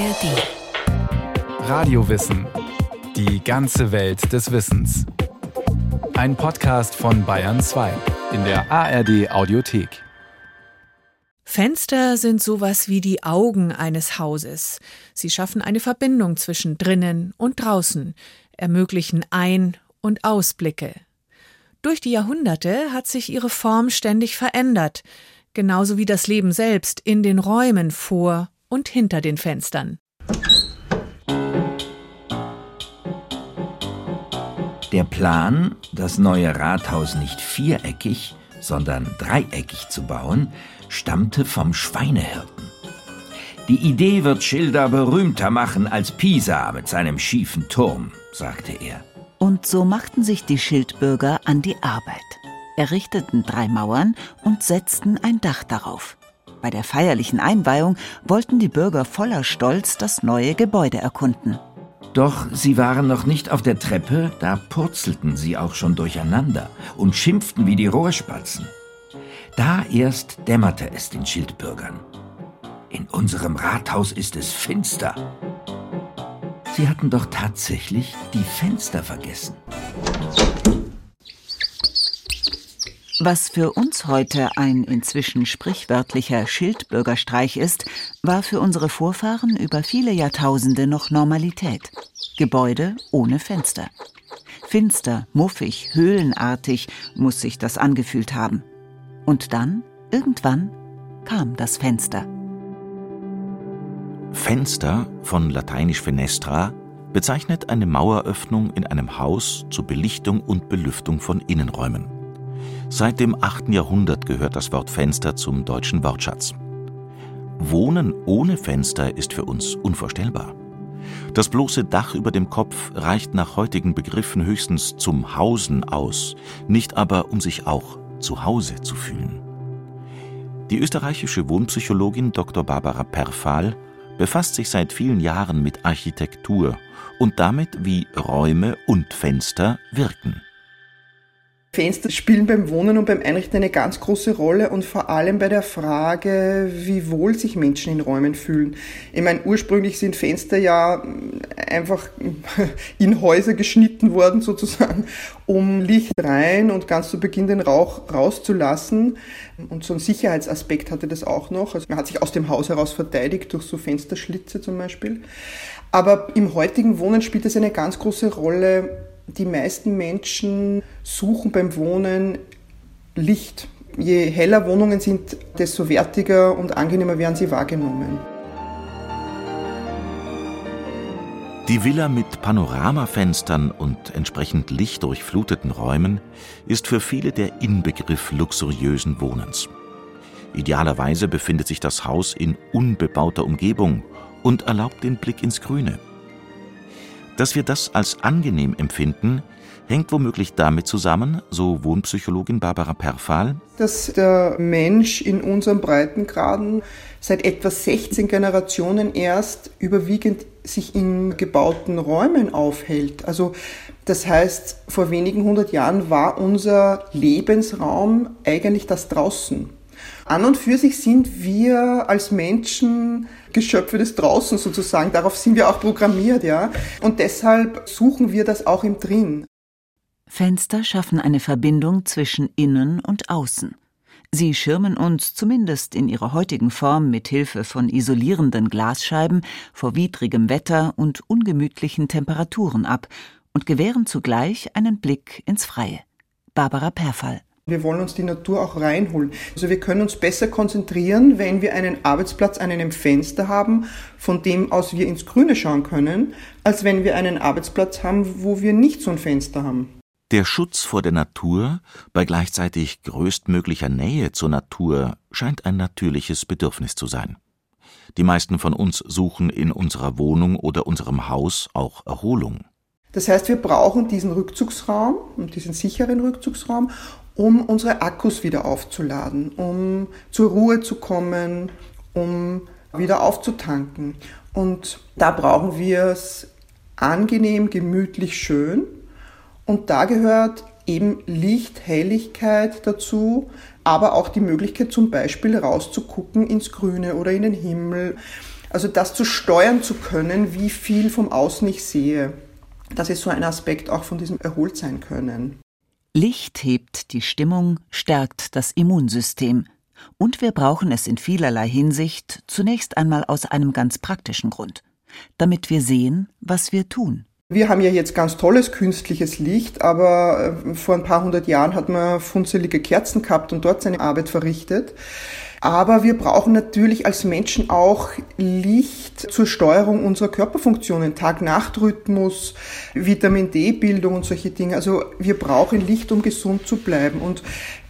ARD. Radiowissen. Die ganze Welt des Wissens. Ein Podcast von Bayern 2 in der ARD Audiothek. Fenster sind sowas wie die Augen eines Hauses. Sie schaffen eine Verbindung zwischen drinnen und draußen, ermöglichen Ein- und Ausblicke. Durch die Jahrhunderte hat sich ihre Form ständig verändert, genauso wie das Leben selbst in den Räumen vor und hinter den Fenstern. Der Plan, das neue Rathaus nicht viereckig, sondern dreieckig zu bauen, stammte vom Schweinehirten. Die Idee wird Schilder berühmter machen als Pisa mit seinem schiefen Turm, sagte er. Und so machten sich die Schildbürger an die Arbeit, errichteten drei Mauern und setzten ein Dach darauf. Bei der feierlichen Einweihung wollten die Bürger voller Stolz das neue Gebäude erkunden. Doch sie waren noch nicht auf der Treppe, da purzelten sie auch schon durcheinander und schimpften wie die Rohrspatzen. Da erst dämmerte es den Schildbürgern. In unserem Rathaus ist es finster. Sie hatten doch tatsächlich die Fenster vergessen. Was für uns heute ein inzwischen sprichwörtlicher Schildbürgerstreich ist, war für unsere Vorfahren über viele Jahrtausende noch Normalität. Gebäude ohne Fenster. Finster, muffig, höhlenartig muss sich das angefühlt haben. Und dann, irgendwann, kam das Fenster. Fenster, von lateinisch fenestra, bezeichnet eine Maueröffnung in einem Haus zur Belichtung und Belüftung von Innenräumen. Seit dem 8. Jahrhundert gehört das Wort Fenster zum deutschen Wortschatz. Wohnen ohne Fenster ist für uns unvorstellbar. Das bloße Dach über dem Kopf reicht nach heutigen Begriffen höchstens zum Hausen aus, nicht aber um sich auch zu Hause zu fühlen. Die österreichische Wohnpsychologin Dr. Barbara Perfal befasst sich seit vielen Jahren mit Architektur und damit, wie Räume und Fenster wirken. Fenster spielen beim Wohnen und beim Einrichten eine ganz große Rolle und vor allem bei der Frage, wie wohl sich Menschen in Räumen fühlen. Ich meine, ursprünglich sind Fenster ja einfach in Häuser geschnitten worden sozusagen, um Licht rein und ganz zu Beginn den Rauch rauszulassen. Und so ein Sicherheitsaspekt hatte das auch noch. Also man hat sich aus dem Haus heraus verteidigt durch so Fensterschlitze zum Beispiel. Aber im heutigen Wohnen spielt es eine ganz große Rolle, die meisten Menschen suchen beim Wohnen Licht. Je heller Wohnungen sind, desto wertiger und angenehmer werden sie wahrgenommen. Die Villa mit Panoramafenstern und entsprechend lichtdurchfluteten Räumen ist für viele der Inbegriff luxuriösen Wohnens. Idealerweise befindet sich das Haus in unbebauter Umgebung und erlaubt den Blick ins Grüne. Dass wir das als angenehm empfinden, hängt womöglich damit zusammen, so Wohnpsychologin Barbara Perfal, dass der Mensch in unseren Breitengraden seit etwa 16 Generationen erst überwiegend sich in gebauten Räumen aufhält. Also das heißt, vor wenigen hundert Jahren war unser Lebensraum eigentlich das draußen. An und für sich sind wir als Menschen Geschöpfe des Draußen sozusagen. Darauf sind wir auch programmiert, ja. Und deshalb suchen wir das auch im Drin. Fenster schaffen eine Verbindung zwischen innen und außen. Sie schirmen uns zumindest in ihrer heutigen Form mit Hilfe von isolierenden Glasscheiben vor widrigem Wetter und ungemütlichen Temperaturen ab und gewähren zugleich einen Blick ins Freie. Barbara Perfall wir wollen uns die Natur auch reinholen. Also wir können uns besser konzentrieren, wenn wir einen Arbeitsplatz an einem Fenster haben, von dem aus wir ins Grüne schauen können, als wenn wir einen Arbeitsplatz haben, wo wir nicht so ein Fenster haben. Der Schutz vor der Natur bei gleichzeitig größtmöglicher Nähe zur Natur scheint ein natürliches Bedürfnis zu sein. Die meisten von uns suchen in unserer Wohnung oder unserem Haus auch Erholung. Das heißt, wir brauchen diesen Rückzugsraum und diesen sicheren Rückzugsraum um unsere Akkus wieder aufzuladen, um zur Ruhe zu kommen, um wieder aufzutanken. Und da brauchen wir es angenehm, gemütlich, schön. Und da gehört eben Licht, Helligkeit dazu, aber auch die Möglichkeit zum Beispiel rauszugucken ins Grüne oder in den Himmel. Also das zu steuern zu können, wie viel vom Außen ich sehe. Das ist so ein Aspekt auch von diesem Erholtsein können. Licht hebt die Stimmung, stärkt das Immunsystem. Und wir brauchen es in vielerlei Hinsicht zunächst einmal aus einem ganz praktischen Grund, damit wir sehen, was wir tun. Wir haben ja jetzt ganz tolles künstliches Licht, aber äh, vor ein paar hundert Jahren hat man funzelige Kerzen gehabt und dort seine Arbeit verrichtet. Aber wir brauchen natürlich als Menschen auch Licht zur Steuerung unserer Körperfunktionen, Tag-Nacht-Rhythmus, Vitamin D-Bildung und solche Dinge. Also wir brauchen Licht, um gesund zu bleiben. Und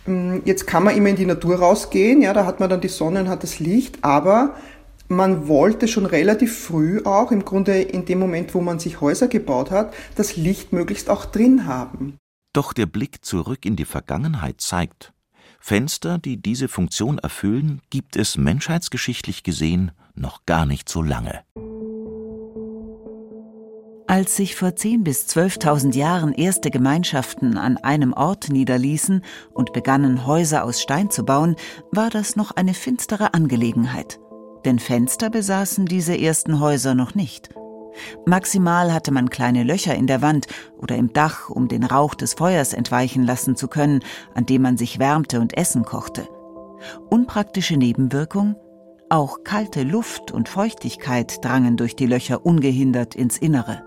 ähm, jetzt kann man immer in die Natur rausgehen, ja, da hat man dann die Sonne und hat das Licht, aber man wollte schon relativ früh auch, im Grunde in dem Moment, wo man sich Häuser gebaut hat, das Licht möglichst auch drin haben. Doch der Blick zurück in die Vergangenheit zeigt, Fenster, die diese Funktion erfüllen, gibt es menschheitsgeschichtlich gesehen noch gar nicht so lange. Als sich vor 10.000 bis 12.000 Jahren erste Gemeinschaften an einem Ort niederließen und begannen, Häuser aus Stein zu bauen, war das noch eine finstere Angelegenheit denn Fenster besaßen diese ersten Häuser noch nicht. Maximal hatte man kleine Löcher in der Wand oder im Dach, um den Rauch des Feuers entweichen lassen zu können, an dem man sich wärmte und Essen kochte. Unpraktische Nebenwirkung? Auch kalte Luft und Feuchtigkeit drangen durch die Löcher ungehindert ins Innere.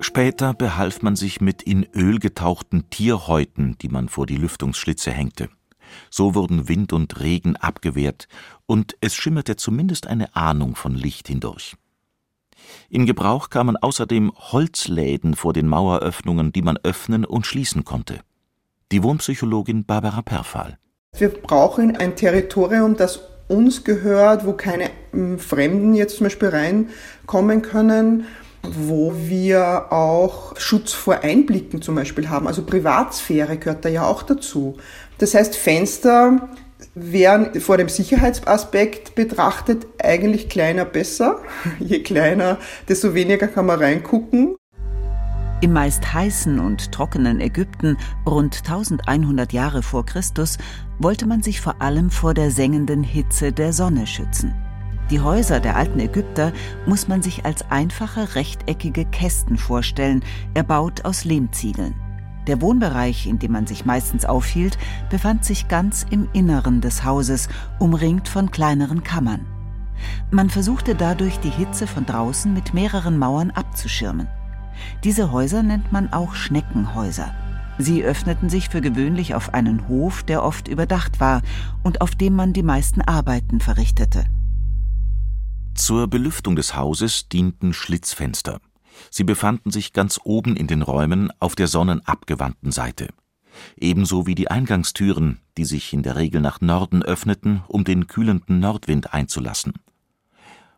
Später behalf man sich mit in Öl getauchten Tierhäuten, die man vor die Lüftungsschlitze hängte. So wurden Wind und Regen abgewehrt, und es schimmerte zumindest eine Ahnung von Licht hindurch. In Gebrauch kamen außerdem Holzläden vor den Maueröffnungen, die man öffnen und schließen konnte. Die Wohnpsychologin Barbara Perfal. Wir brauchen ein Territorium, das uns gehört, wo keine hm, Fremden jetzt zum Beispiel reinkommen können, wo wir auch Schutz vor Einblicken zum Beispiel haben. Also Privatsphäre gehört da ja auch dazu. Das heißt, Fenster wären vor dem Sicherheitsaspekt betrachtet eigentlich kleiner besser. Je kleiner, desto weniger kann man reingucken. Im meist heißen und trockenen Ägypten rund 1100 Jahre vor Christus wollte man sich vor allem vor der sengenden Hitze der Sonne schützen. Die Häuser der alten Ägypter muss man sich als einfache rechteckige Kästen vorstellen, erbaut aus Lehmziegeln. Der Wohnbereich, in dem man sich meistens aufhielt, befand sich ganz im Inneren des Hauses, umringt von kleineren Kammern. Man versuchte dadurch die Hitze von draußen mit mehreren Mauern abzuschirmen. Diese Häuser nennt man auch Schneckenhäuser. Sie öffneten sich für gewöhnlich auf einen Hof, der oft überdacht war und auf dem man die meisten Arbeiten verrichtete. Zur Belüftung des Hauses dienten Schlitzfenster. Sie befanden sich ganz oben in den Räumen auf der sonnenabgewandten Seite. Ebenso wie die Eingangstüren, die sich in der Regel nach Norden öffneten, um den kühlenden Nordwind einzulassen.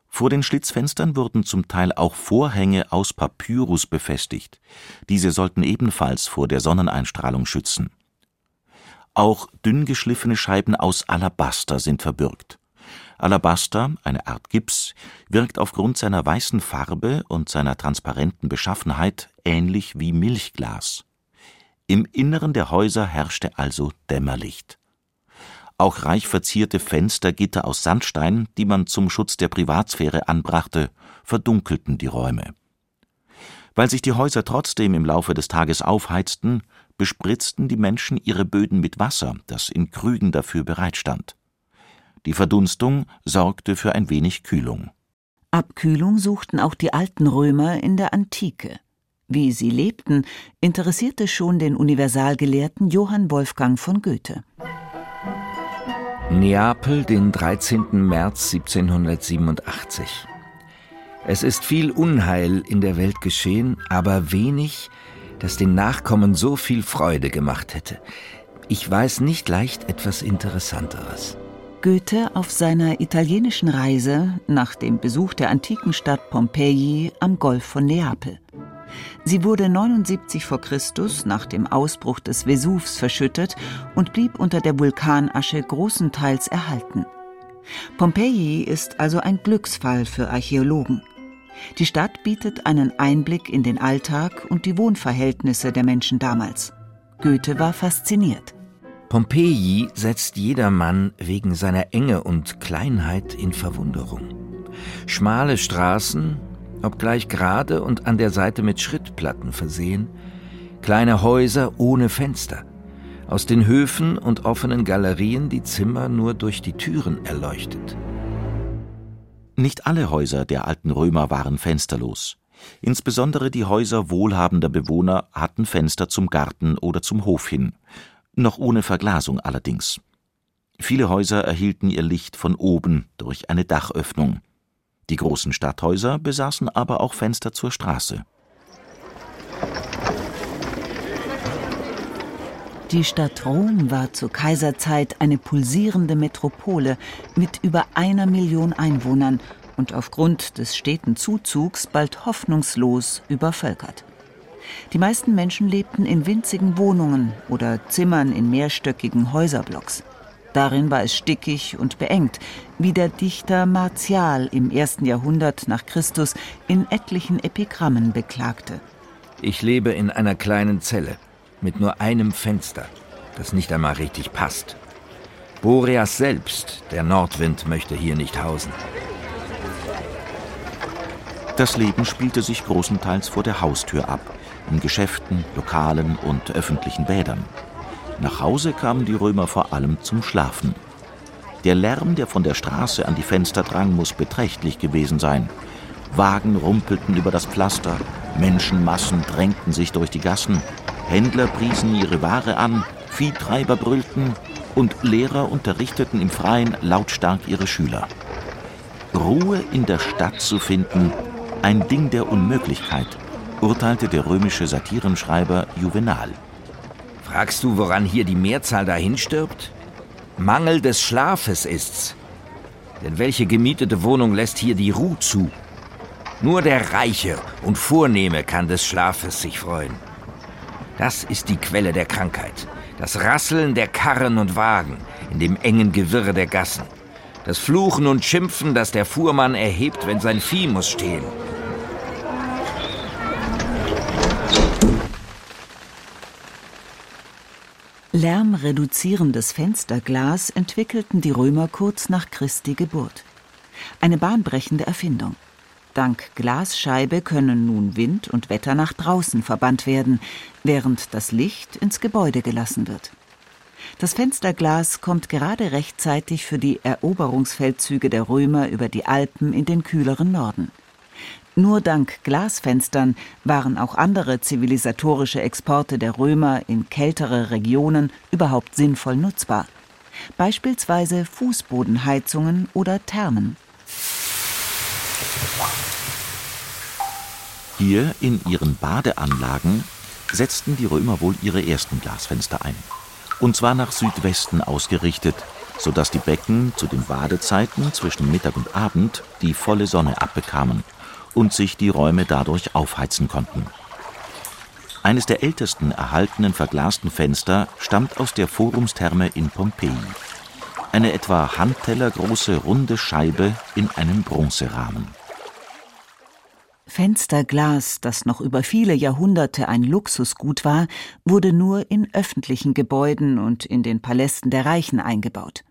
Vor den Schlitzfenstern wurden zum Teil auch Vorhänge aus Papyrus befestigt. Diese sollten ebenfalls vor der Sonneneinstrahlung schützen. Auch dünn geschliffene Scheiben aus Alabaster sind verbürgt. Alabaster, eine Art Gips, wirkt aufgrund seiner weißen Farbe und seiner transparenten Beschaffenheit ähnlich wie Milchglas. Im Inneren der Häuser herrschte also Dämmerlicht. Auch reich verzierte Fenstergitter aus Sandstein, die man zum Schutz der Privatsphäre anbrachte, verdunkelten die Räume. Weil sich die Häuser trotzdem im Laufe des Tages aufheizten, bespritzten die Menschen ihre Böden mit Wasser, das in Krügen dafür bereitstand. Die Verdunstung sorgte für ein wenig Kühlung. Abkühlung suchten auch die alten Römer in der Antike. Wie sie lebten, interessierte schon den Universalgelehrten Johann Wolfgang von Goethe. Neapel, den 13. März 1787. Es ist viel Unheil in der Welt geschehen, aber wenig, das den Nachkommen so viel Freude gemacht hätte. Ich weiß nicht leicht etwas Interessanteres. Goethe auf seiner italienischen Reise nach dem Besuch der antiken Stadt Pompeji am Golf von Neapel. Sie wurde 79 vor Christus nach dem Ausbruch des Vesuvs verschüttet und blieb unter der Vulkanasche großenteils erhalten. Pompeji ist also ein Glücksfall für Archäologen. Die Stadt bietet einen Einblick in den Alltag und die Wohnverhältnisse der Menschen damals. Goethe war fasziniert. Pompeji setzt jedermann wegen seiner Enge und Kleinheit in Verwunderung. Schmale Straßen, obgleich gerade und an der Seite mit Schrittplatten versehen, kleine Häuser ohne Fenster, aus den Höfen und offenen Galerien die Zimmer nur durch die Türen erleuchtet. Nicht alle Häuser der alten Römer waren fensterlos. Insbesondere die Häuser wohlhabender Bewohner hatten Fenster zum Garten oder zum Hof hin, noch ohne Verglasung allerdings. Viele Häuser erhielten ihr Licht von oben durch eine Dachöffnung. Die großen Stadthäuser besaßen aber auch Fenster zur Straße. Die Stadt Rom war zur Kaiserzeit eine pulsierende Metropole mit über einer Million Einwohnern und aufgrund des steten Zuzugs bald hoffnungslos übervölkert. Die meisten Menschen lebten in winzigen Wohnungen oder Zimmern in mehrstöckigen Häuserblocks. Darin war es stickig und beengt, wie der Dichter Martial im ersten Jahrhundert nach Christus in etlichen Epigrammen beklagte. Ich lebe in einer kleinen Zelle mit nur einem Fenster, das nicht einmal richtig passt. Boreas selbst, der Nordwind, möchte hier nicht hausen. Das Leben spielte sich großenteils vor der Haustür ab, in Geschäften, Lokalen und öffentlichen Bädern. Nach Hause kamen die Römer vor allem zum Schlafen. Der Lärm, der von der Straße an die Fenster drang, muss beträchtlich gewesen sein. Wagen rumpelten über das Pflaster, Menschenmassen drängten sich durch die Gassen, Händler priesen ihre Ware an, Viehtreiber brüllten und Lehrer unterrichteten im Freien lautstark ihre Schüler. Ruhe in der Stadt zu finden, ein Ding der Unmöglichkeit, urteilte der römische Satirenschreiber Juvenal. Fragst du, woran hier die Mehrzahl dahin stirbt? Mangel des Schlafes ist's. Denn welche gemietete Wohnung lässt hier die Ruhe zu? Nur der Reiche und Vornehme kann des Schlafes sich freuen. Das ist die Quelle der Krankheit. Das Rasseln der Karren und Wagen in dem engen Gewirr der Gassen. Das Fluchen und Schimpfen, das der Fuhrmann erhebt, wenn sein Vieh muss stehen. Lärmreduzierendes Fensterglas entwickelten die Römer kurz nach Christi Geburt. Eine bahnbrechende Erfindung. Dank Glasscheibe können nun Wind und Wetter nach draußen verbannt werden, während das Licht ins Gebäude gelassen wird. Das Fensterglas kommt gerade rechtzeitig für die Eroberungsfeldzüge der Römer über die Alpen in den kühleren Norden. Nur dank Glasfenstern waren auch andere zivilisatorische Exporte der Römer in kältere Regionen überhaupt sinnvoll nutzbar. Beispielsweise Fußbodenheizungen oder Thermen. Hier in ihren Badeanlagen setzten die Römer wohl ihre ersten Glasfenster ein. Und zwar nach Südwesten ausgerichtet, sodass die Becken zu den Badezeiten zwischen Mittag und Abend die volle Sonne abbekamen und sich die Räume dadurch aufheizen konnten. Eines der ältesten erhaltenen verglasten Fenster stammt aus der Forumstherme in Pompeji. Eine etwa handtellergroße runde Scheibe in einem Bronzerahmen. Fensterglas, das noch über viele Jahrhunderte ein Luxusgut war, wurde nur in öffentlichen Gebäuden und in den Palästen der Reichen eingebaut.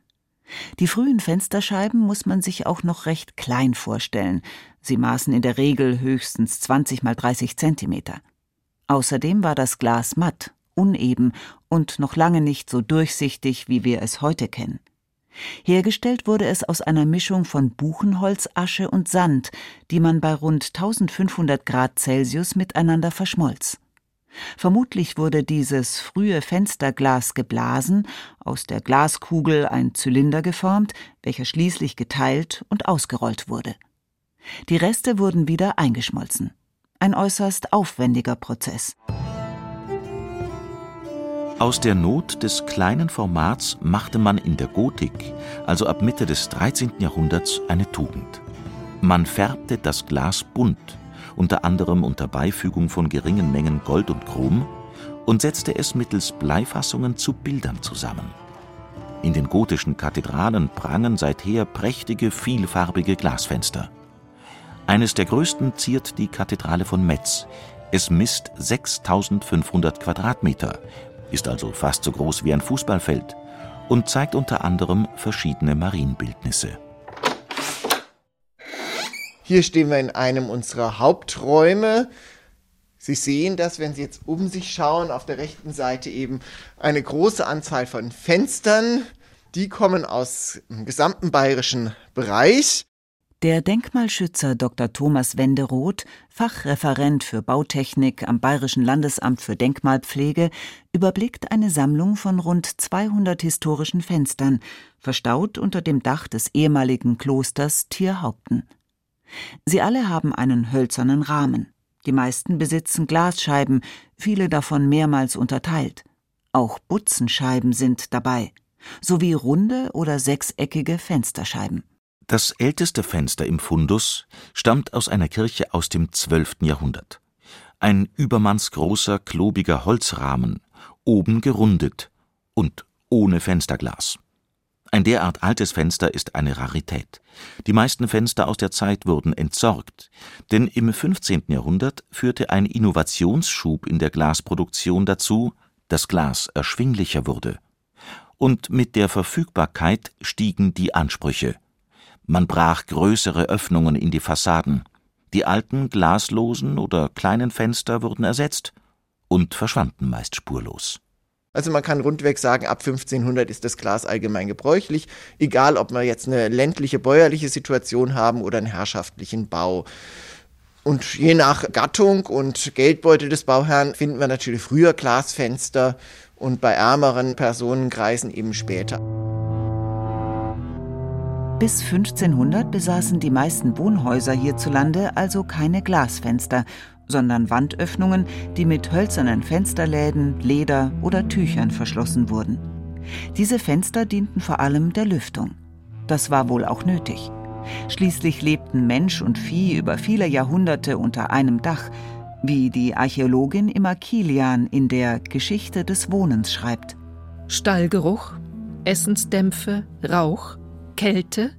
Die frühen Fensterscheiben muss man sich auch noch recht klein vorstellen. Sie maßen in der Regel höchstens 20 mal 30 Zentimeter. Außerdem war das Glas matt, uneben und noch lange nicht so durchsichtig, wie wir es heute kennen. Hergestellt wurde es aus einer Mischung von Buchenholzasche und Sand, die man bei rund 1500 Grad Celsius miteinander verschmolz. Vermutlich wurde dieses frühe Fensterglas geblasen, aus der Glaskugel ein Zylinder geformt, welcher schließlich geteilt und ausgerollt wurde. Die Reste wurden wieder eingeschmolzen. Ein äußerst aufwendiger Prozess. Aus der Not des kleinen Formats machte man in der Gotik, also ab Mitte des 13. Jahrhunderts, eine Tugend. Man färbte das Glas bunt, unter anderem unter Beifügung von geringen Mengen Gold und Chrom, und setzte es mittels Bleifassungen zu Bildern zusammen. In den gotischen Kathedralen prangen seither prächtige, vielfarbige Glasfenster. Eines der größten ziert die Kathedrale von Metz. Es misst 6500 Quadratmeter, ist also fast so groß wie ein Fußballfeld und zeigt unter anderem verschiedene Marienbildnisse. Hier stehen wir in einem unserer Haupträume. Sie sehen das, wenn Sie jetzt um sich schauen, auf der rechten Seite eben eine große Anzahl von Fenstern. Die kommen aus dem gesamten bayerischen Bereich. Der Denkmalschützer Dr. Thomas Wenderoth, Fachreferent für Bautechnik am Bayerischen Landesamt für Denkmalpflege, überblickt eine Sammlung von rund 200 historischen Fenstern, verstaut unter dem Dach des ehemaligen Klosters Tierhaupten. Sie alle haben einen hölzernen Rahmen. Die meisten besitzen Glasscheiben, viele davon mehrmals unterteilt. Auch Butzenscheiben sind dabei, sowie runde oder sechseckige Fensterscheiben. Das älteste Fenster im Fundus stammt aus einer Kirche aus dem 12. Jahrhundert. Ein übermannsgroßer, klobiger Holzrahmen, oben gerundet und ohne Fensterglas. Ein derart altes Fenster ist eine Rarität. Die meisten Fenster aus der Zeit wurden entsorgt, denn im 15. Jahrhundert führte ein Innovationsschub in der Glasproduktion dazu, dass Glas erschwinglicher wurde. Und mit der Verfügbarkeit stiegen die Ansprüche. Man brach größere Öffnungen in die Fassaden. Die alten glaslosen oder kleinen Fenster wurden ersetzt und verschwanden meist spurlos. Also man kann rundweg sagen, ab 1500 ist das Glas allgemein gebräuchlich, egal ob wir jetzt eine ländliche bäuerliche Situation haben oder einen herrschaftlichen Bau. Und je nach Gattung und Geldbeutel des Bauherrn finden wir natürlich früher Glasfenster und bei ärmeren Personenkreisen eben später. Bis 1500 besaßen die meisten Wohnhäuser hierzulande also keine Glasfenster sondern Wandöffnungen, die mit hölzernen Fensterläden, Leder oder Tüchern verschlossen wurden. Diese Fenster dienten vor allem der Lüftung. Das war wohl auch nötig. Schließlich lebten Mensch und Vieh über viele Jahrhunderte unter einem Dach, wie die Archäologin Imma Kilian in der Geschichte des Wohnens schreibt. Stallgeruch, Essensdämpfe, Rauch, Kälte,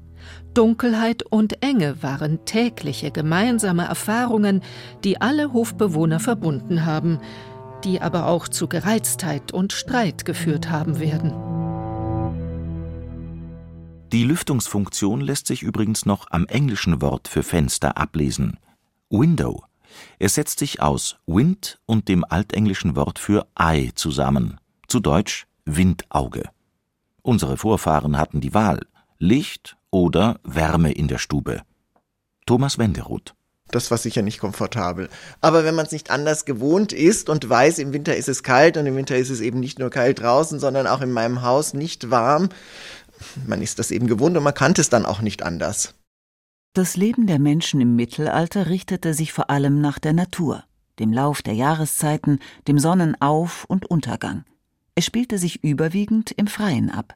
Dunkelheit und Enge waren tägliche gemeinsame Erfahrungen, die alle Hofbewohner verbunden haben, die aber auch zu Gereiztheit und Streit geführt haben werden. Die Lüftungsfunktion lässt sich übrigens noch am englischen Wort für Fenster ablesen. Window. Es setzt sich aus Wind und dem altenglischen Wort für Eye zusammen. Zu Deutsch Windauge. Unsere Vorfahren hatten die Wahl. Licht oder Wärme in der Stube. Thomas Wenderoth. Das war sicher nicht komfortabel. Aber wenn man es nicht anders gewohnt ist und weiß, im Winter ist es kalt und im Winter ist es eben nicht nur kalt draußen, sondern auch in meinem Haus nicht warm, man ist das eben gewohnt und man kannte es dann auch nicht anders. Das Leben der Menschen im Mittelalter richtete sich vor allem nach der Natur, dem Lauf der Jahreszeiten, dem Sonnenauf- und Untergang. Es spielte sich überwiegend im Freien ab.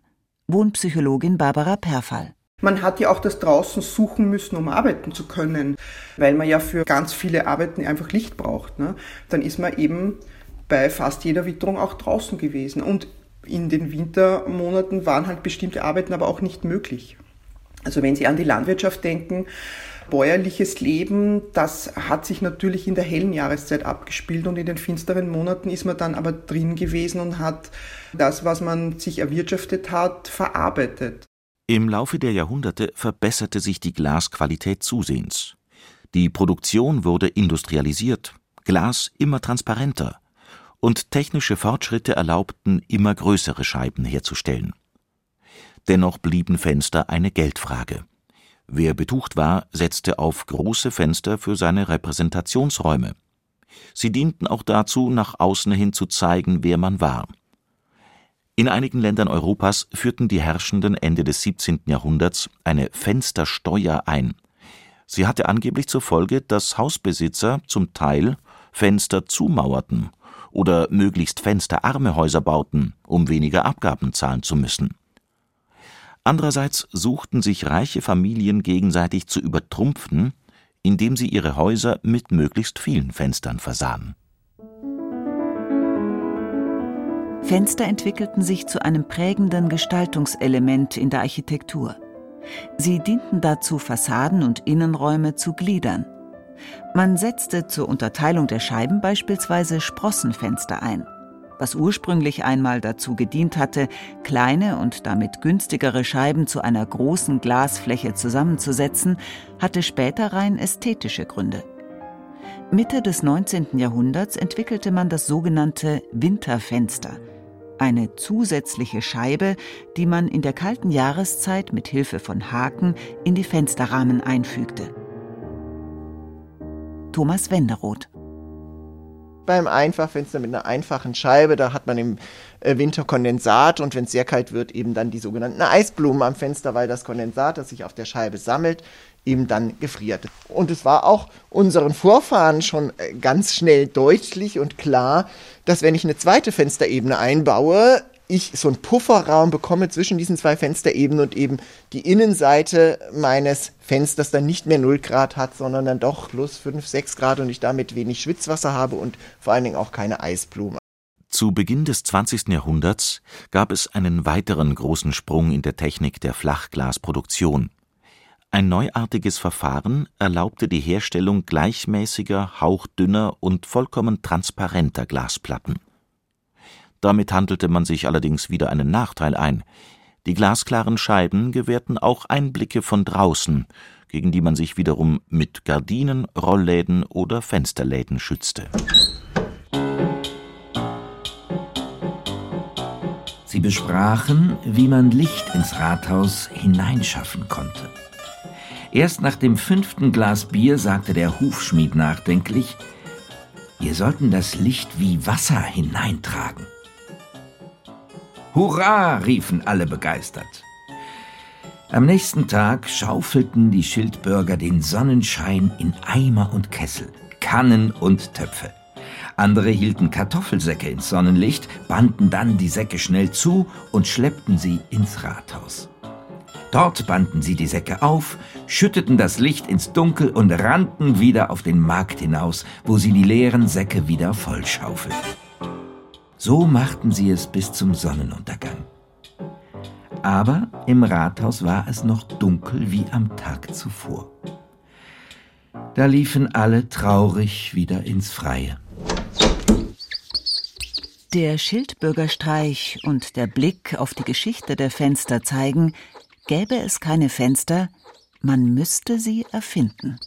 Wohnpsychologin Barbara Perfall. Man hat ja auch das draußen suchen müssen, um arbeiten zu können, weil man ja für ganz viele Arbeiten einfach Licht braucht. Ne? Dann ist man eben bei fast jeder Witterung auch draußen gewesen. Und in den Wintermonaten waren halt bestimmte Arbeiten aber auch nicht möglich. Also wenn Sie an die Landwirtschaft denken, bäuerliches Leben, das hat sich natürlich in der hellen Jahreszeit abgespielt und in den finsteren Monaten ist man dann aber drin gewesen und hat das, was man sich erwirtschaftet hat, verarbeitet. Im Laufe der Jahrhunderte verbesserte sich die Glasqualität zusehends. Die Produktion wurde industrialisiert, Glas immer transparenter, und technische Fortschritte erlaubten, immer größere Scheiben herzustellen. Dennoch blieben Fenster eine Geldfrage. Wer betucht war, setzte auf große Fenster für seine Repräsentationsräume. Sie dienten auch dazu, nach außen hin zu zeigen, wer man war. In einigen Ländern Europas führten die Herrschenden Ende des 17. Jahrhunderts eine Fenstersteuer ein. Sie hatte angeblich zur Folge, dass Hausbesitzer zum Teil Fenster zumauerten oder möglichst fensterarme Häuser bauten, um weniger Abgaben zahlen zu müssen. Andererseits suchten sich reiche Familien gegenseitig zu übertrumpfen, indem sie ihre Häuser mit möglichst vielen Fenstern versahen Fenster entwickelten sich zu einem prägenden Gestaltungselement in der Architektur. Sie dienten dazu, Fassaden und Innenräume zu gliedern. Man setzte zur Unterteilung der Scheiben beispielsweise Sprossenfenster ein. Was ursprünglich einmal dazu gedient hatte, kleine und damit günstigere Scheiben zu einer großen Glasfläche zusammenzusetzen, hatte später rein ästhetische Gründe. Mitte des 19. Jahrhunderts entwickelte man das sogenannte Winterfenster, eine zusätzliche Scheibe, die man in der kalten Jahreszeit mit Hilfe von Haken in die Fensterrahmen einfügte. Thomas Wenderoth beim Einfachfenster mit einer einfachen Scheibe. Da hat man im äh, Winter Kondensat und wenn es sehr kalt wird, eben dann die sogenannten Eisblumen am Fenster, weil das Kondensat, das sich auf der Scheibe sammelt, eben dann gefriert. Und es war auch unseren Vorfahren schon äh, ganz schnell deutlich und klar, dass wenn ich eine zweite Fensterebene einbaue, ich so einen Pufferraum bekomme zwischen diesen zwei Fensterebenen und eben die Innenseite meines Fensters dann nicht mehr 0 Grad hat, sondern dann doch plus 5, 6 Grad und ich damit wenig Schwitzwasser habe und vor allen Dingen auch keine Eisblumen. Zu Beginn des 20. Jahrhunderts gab es einen weiteren großen Sprung in der Technik der Flachglasproduktion. Ein neuartiges Verfahren erlaubte die Herstellung gleichmäßiger, hauchdünner und vollkommen transparenter Glasplatten. Damit handelte man sich allerdings wieder einen Nachteil ein. Die glasklaren Scheiben gewährten auch Einblicke von draußen, gegen die man sich wiederum mit Gardinen, Rollläden oder Fensterläden schützte. Sie besprachen, wie man Licht ins Rathaus hineinschaffen konnte. Erst nach dem fünften Glas Bier sagte der Hufschmied nachdenklich, wir sollten das Licht wie Wasser hineintragen. Hurra! riefen alle begeistert. Am nächsten Tag schaufelten die Schildbürger den Sonnenschein in Eimer und Kessel, Kannen und Töpfe. Andere hielten Kartoffelsäcke ins Sonnenlicht, banden dann die Säcke schnell zu und schleppten sie ins Rathaus. Dort banden sie die Säcke auf, schütteten das Licht ins Dunkel und rannten wieder auf den Markt hinaus, wo sie die leeren Säcke wieder vollschaufelten. So machten sie es bis zum Sonnenuntergang. Aber im Rathaus war es noch dunkel wie am Tag zuvor. Da liefen alle traurig wieder ins Freie. Der Schildbürgerstreich und der Blick auf die Geschichte der Fenster zeigen, gäbe es keine Fenster, man müsste sie erfinden.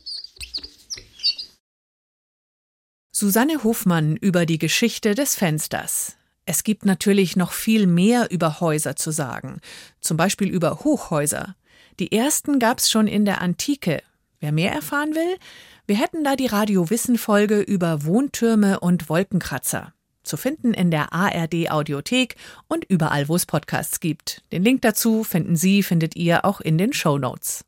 Susanne Hofmann über die Geschichte des Fensters. Es gibt natürlich noch viel mehr über Häuser zu sagen, zum Beispiel über Hochhäuser. Die ersten gab's schon in der Antike. Wer mehr erfahren will, wir hätten da die Radio Wissen Folge über Wohntürme und Wolkenkratzer. Zu finden in der ARD Audiothek und überall, wo es Podcasts gibt. Den Link dazu finden Sie, findet ihr auch in den Show Notes.